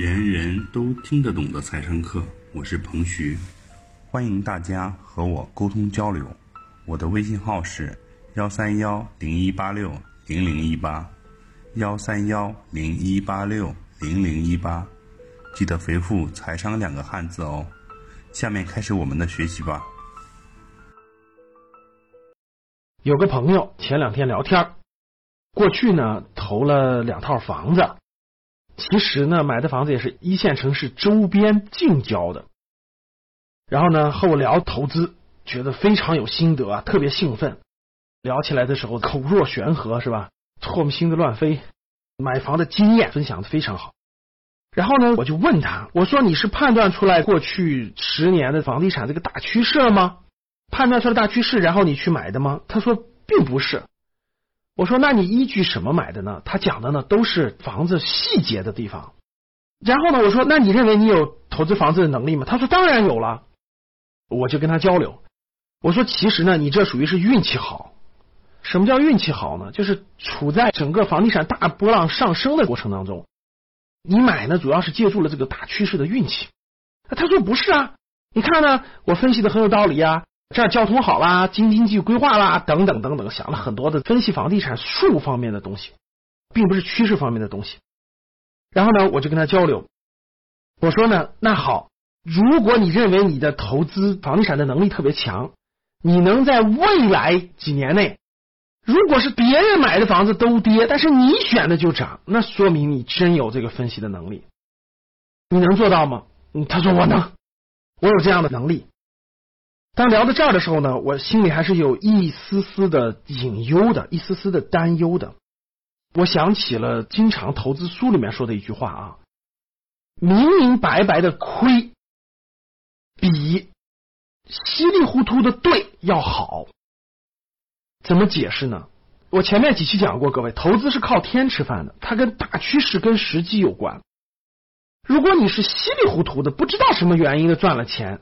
人人都听得懂的财商课，我是彭徐，欢迎大家和我沟通交流。我的微信号是幺三幺零一八六零零一八，幺三幺零一八六零零一八，记得回复“财商”两个汉字哦。下面开始我们的学习吧。有个朋友前两天聊天，过去呢投了两套房子，其实呢买的房子也是一线城市周边近郊的。然后呢和我聊投资，觉得非常有心得啊，特别兴奋。聊起来的时候口若悬河是吧？唾沫星子乱飞，买房的经验分享的非常好。然后呢我就问他，我说你是判断出来过去十年的房地产这个大趋势了吗？判断出来大趋势，然后你去买的吗？他说并不是。我说那你依据什么买的呢？他讲的呢都是房子细节的地方。然后呢我说那你认为你有投资房子的能力吗？他说当然有了。我就跟他交流，我说其实呢你这属于是运气好。什么叫运气好呢？就是处在整个房地产大波浪上升的过程当中，你买呢主要是借助了这个大趋势的运气。他说不是啊，你看呢我分析的很有道理啊。这儿交通好啦，京津冀规划啦，等等等等，想了很多的分析房地产术方面的东西，并不是趋势方面的东西。然后呢，我就跟他交流，我说呢，那好，如果你认为你的投资房地产的能力特别强，你能在未来几年内，如果是别人买的房子都跌，但是你选的就涨，那说明你真有这个分析的能力。你能做到吗？他说我能，我有这样的能力。当聊到这儿的时候呢，我心里还是有一丝丝的隐忧的，一丝丝的担忧的。我想起了经常投资书里面说的一句话啊：“明明白白的亏，比稀里糊涂的对要好。”怎么解释呢？我前面几期讲过，各位，投资是靠天吃饭的，它跟大趋势、跟时机有关。如果你是稀里糊涂的，不知道什么原因的赚了钱，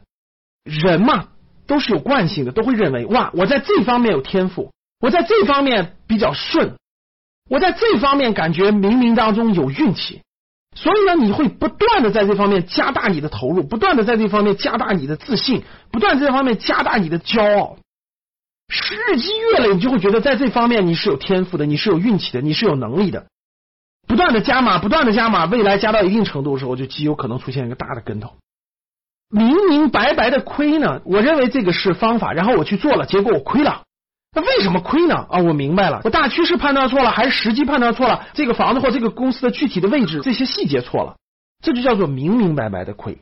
人嘛。都是有惯性的，都会认为哇，我在这方面有天赋，我在这方面比较顺，我在这方面感觉冥冥当中有运气，所以呢，你会不断的在这方面加大你的投入，不断的在这方面加大你的自信，不断在这方面加大你的骄傲。日积月累，你就会觉得在这方面你是有天赋的，你是有运气的，你是有能力的。不断的加码，不断的加码，未来加到一定程度的时候，就极有可能出现一个大的跟头。明明白白的亏呢，我认为这个是方法，然后我去做了，结果我亏了。那为什么亏呢？啊，我明白了，我大趋势判断错了，还是时机判断错了？这个房子或这个公司的具体的位置，这些细节错了，这就叫做明明白白的亏。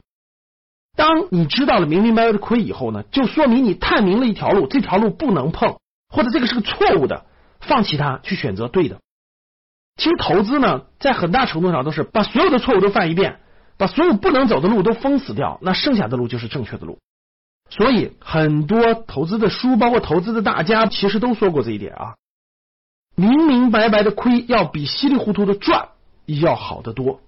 当你知道了明明白白的亏以后呢，就说明你探明了一条路，这条路不能碰，或者这个是个错误的，放弃它，去选择对的。其实投资呢，在很大程度上都是把所有的错误都犯一遍。把所有不能走的路都封死掉，那剩下的路就是正确的路。所以很多投资的书，包括投资的大家，其实都说过这一点啊。明明白白的亏，要比稀里糊涂的赚要好得多。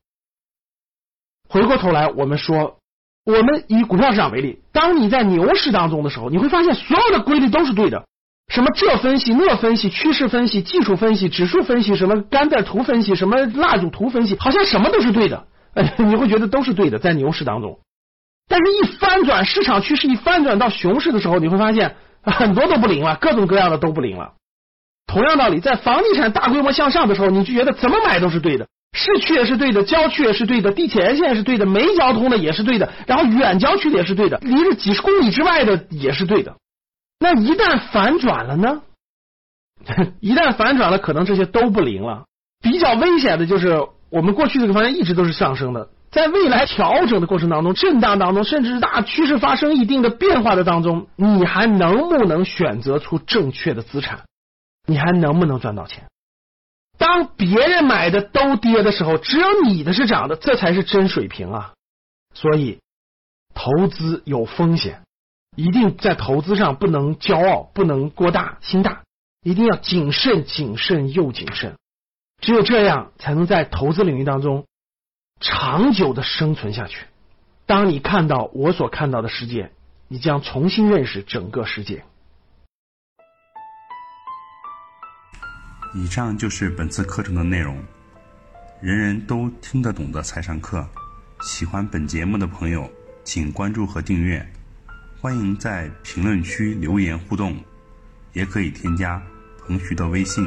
回过头来，我们说，我们以股票市场为例，当你在牛市当中的时候，你会发现所有的规律都是对的。什么这分析那分析，趋势分析、技术分析、指数分析，什么甘蔗图分析，什么蜡烛图分析，好像什么都是对的。你会觉得都是对的，在牛市当中，但是一翻转市场趋势，一翻转到熊市的时候，你会发现 很多都不灵了，各种各样的都不灵了。同样道理，在房地产大规模向上的时候，你就觉得怎么买都是对的，市区也是对的，郊区也是对的，地铁沿线是对的，没交通的也是对的，然后远郊区的也是对的，离着几十公里之外的也是对的。那一旦反转了呢？一旦反转了，可能这些都不灵了。比较危险的就是。我们过去这个方向一直都是上升的，在未来调整的过程当中、震荡当中，甚至是大趋势发生一定的变化的当中，你还能不能选择出正确的资产？你还能不能赚到钱？当别人买的都跌的时候，只有你的是涨的，这才是真水平啊！所以，投资有风险，一定在投资上不能骄傲，不能过大心大，一定要谨慎、谨慎又谨慎。只有这样，才能在投资领域当中长久的生存下去。当你看到我所看到的世界，你将重新认识整个世界。以上就是本次课程的内容。人人都听得懂的财商课，喜欢本节目的朋友，请关注和订阅。欢迎在评论区留言互动，也可以添加彭徐的微信：